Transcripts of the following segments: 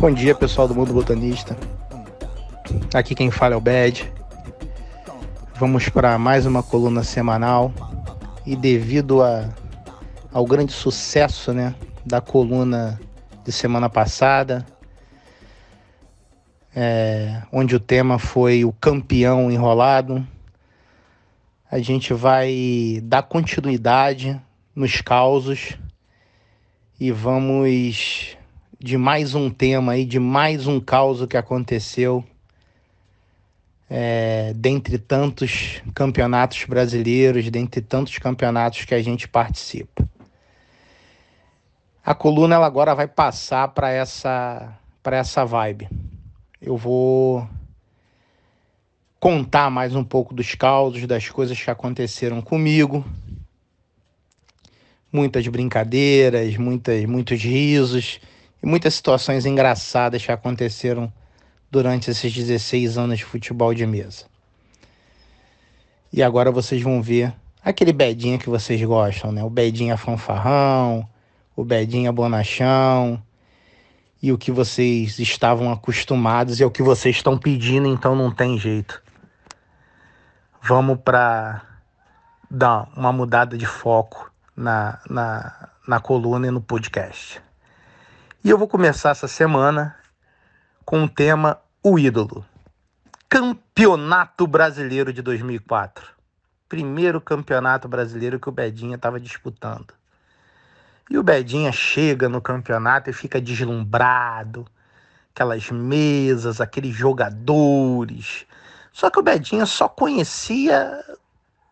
Bom dia, pessoal do Mundo Botanista. Aqui quem fala é o Bad. Vamos para mais uma coluna semanal e devido a, ao grande sucesso, né, da coluna de semana passada, é, onde o tema foi o campeão enrolado, a gente vai dar continuidade nos causos e vamos de mais um tema aí, de mais um caos que aconteceu é, dentre tantos campeonatos brasileiros, dentre tantos campeonatos que a gente participa. A coluna ela agora vai passar para essa para essa vibe. Eu vou contar mais um pouco dos causos, das coisas que aconteceram comigo. Muitas brincadeiras, muitas, muitos risos e muitas situações engraçadas que aconteceram durante esses 16 anos de futebol de mesa. E agora vocês vão ver aquele bedinha que vocês gostam, né? O bedinha fanfarrão, o bedinha bonachão e o que vocês estavam acostumados e é o que vocês estão pedindo, então não tem jeito. Vamos para dar uma mudada de foco na, na, na coluna e no podcast. E eu vou começar essa semana com o tema O Ídolo. Campeonato Brasileiro de 2004. Primeiro campeonato brasileiro que o Bedinha estava disputando. E o Bedinha chega no campeonato e fica deslumbrado. Aquelas mesas, aqueles jogadores. Só que o Bedinha só conhecia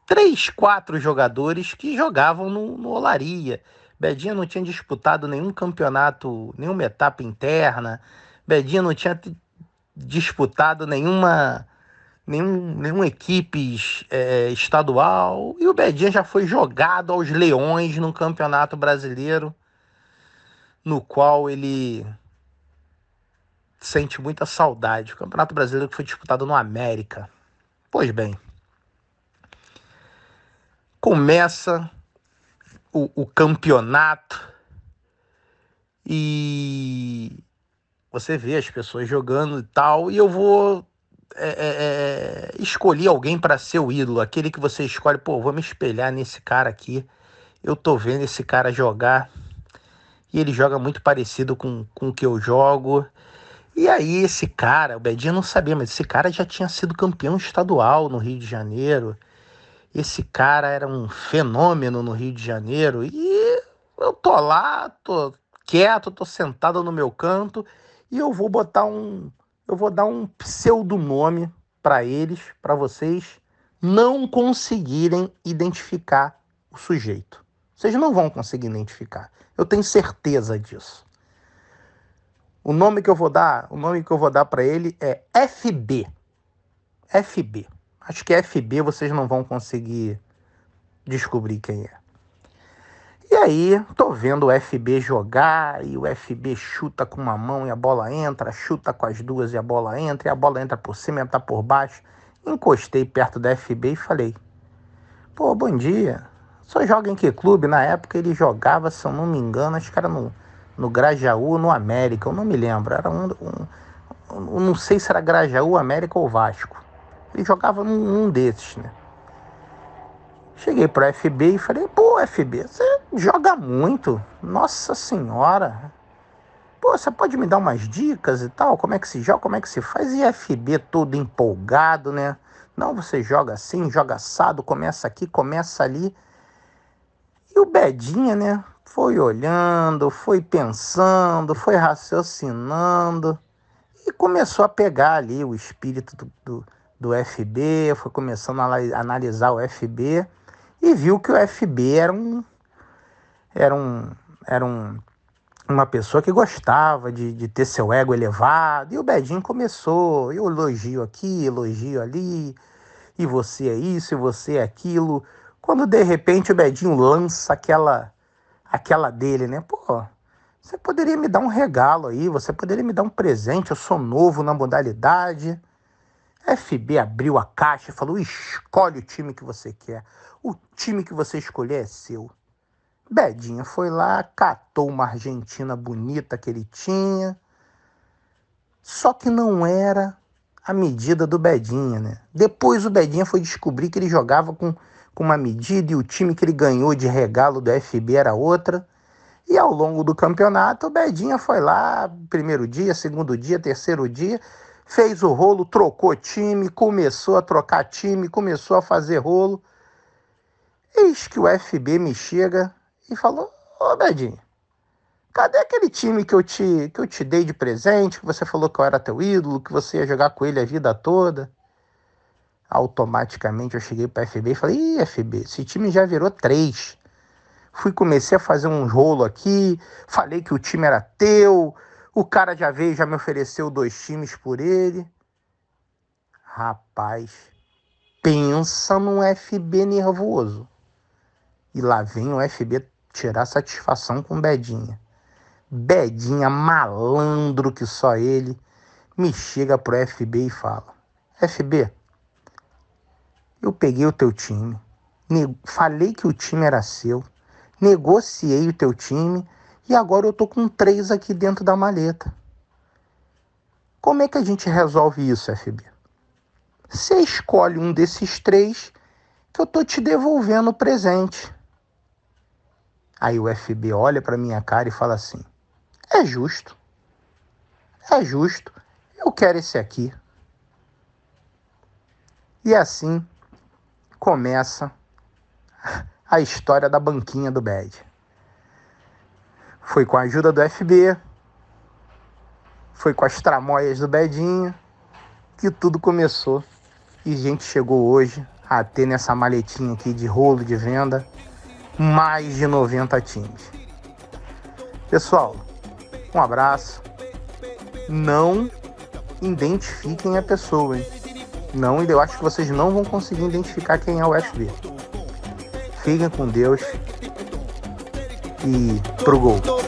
três, quatro jogadores que jogavam no, no Olaria Bedinha não tinha disputado nenhum campeonato, nenhuma etapa interna. Bedinha não tinha disputado nenhuma, nenhum, nenhuma equipe é, estadual. E o Bedinha já foi jogado aos leões no Campeonato Brasileiro, no qual ele sente muita saudade. O Campeonato Brasileiro que foi disputado no América. Pois bem, começa o, o campeonato e você vê as pessoas jogando e tal, e eu vou é, é, é escolher alguém para ser o ídolo, aquele que você escolhe, pô, vou me espelhar nesse cara aqui. Eu tô vendo esse cara jogar e ele joga muito parecido com, com o que eu jogo. E aí, esse cara, o Bedinho não sabia, mas esse cara já tinha sido campeão estadual no Rio de Janeiro. Esse cara era um fenômeno no Rio de Janeiro e eu tô lá, tô quieto, tô sentado no meu canto e eu vou botar um, eu vou dar um pseudonome para eles, para vocês não conseguirem identificar o sujeito. Vocês não vão conseguir identificar. Eu tenho certeza disso. O nome que eu vou dar, o nome que eu vou dar para ele é FB. FB. Acho que FB vocês não vão conseguir descobrir quem é. E aí, tô vendo o FB jogar e o FB chuta com uma mão e a bola entra, chuta com as duas e a bola entra, e a bola entra por cima e entra por baixo. Encostei perto da FB e falei: Pô, bom dia. Só joga em que clube? Na época ele jogava, se eu não me engano, acho que era no, no Grajaú, no América, eu não me lembro. Era um, um, um não sei se era Grajaú, América ou Vasco. Ele jogava num, num desses, né? Cheguei pro FB e falei, pô, FB, você joga muito. Nossa senhora. Pô, você pode me dar umas dicas e tal? Como é que se joga, como é que se faz? E FB todo empolgado, né? Não, você joga assim, joga assado, começa aqui, começa ali. E o Bedinha, né? Foi olhando, foi pensando, foi raciocinando e começou a pegar ali o espírito do, do do FB, foi começando a analisar o FB e viu que o FB era um era um era um, uma pessoa que gostava de, de ter seu ego elevado e o Bedinho começou, eu elogio aqui, elogio ali, e você é isso, e você é aquilo. Quando de repente o Bedinho lança aquela aquela dele, né? Pô, você poderia me dar um regalo aí, você poderia me dar um presente, eu sou novo na modalidade. FB abriu a caixa e falou: escolhe o time que você quer. O time que você escolher é seu. Bedinha foi lá, catou uma Argentina bonita que ele tinha, Só que não era a medida do Bedinha, né? Depois o Bedinha foi descobrir que ele jogava com, com uma medida e o time que ele ganhou de regalo do FB era outra. E ao longo do campeonato, o Bedinha foi lá, primeiro dia, segundo dia, terceiro dia, fez o rolo, trocou time, começou a trocar time, começou a fazer rolo. Eis que o FB me chega e falou: Ô Bedinha, cadê aquele time que eu, te, que eu te dei de presente, que você falou que eu era teu ídolo, que você ia jogar com ele a vida toda? Automaticamente eu cheguei para FB e falei: Ih, FB, esse time já virou três. Fui, comecei a fazer um rolo aqui, falei que o time era teu, o cara já veio, já me ofereceu dois times por ele. Rapaz, pensa num FB nervoso. E lá vem o FB tirar satisfação com Bedinha. Bedinha, malandro que só ele, me chega pro FB e fala: FB, eu peguei o teu time, falei que o time era seu negociei o teu time e agora eu tô com três aqui dentro da maleta. Como é que a gente resolve isso, FB? Você escolhe um desses três que eu tô te devolvendo o presente. Aí o FB olha para minha cara e fala assim: É justo. É justo. Eu quero esse aqui. E assim começa a história da banquinha do BED. Foi com a ajuda do FB, foi com as tramóias do Bedinho que tudo começou. E a gente chegou hoje a ter nessa maletinha aqui de rolo de venda mais de 90 times. Pessoal, um abraço. Não identifiquem a pessoa, hein? Não, eu acho que vocês não vão conseguir identificar quem é o FB. Fiquem com Deus e pro gol.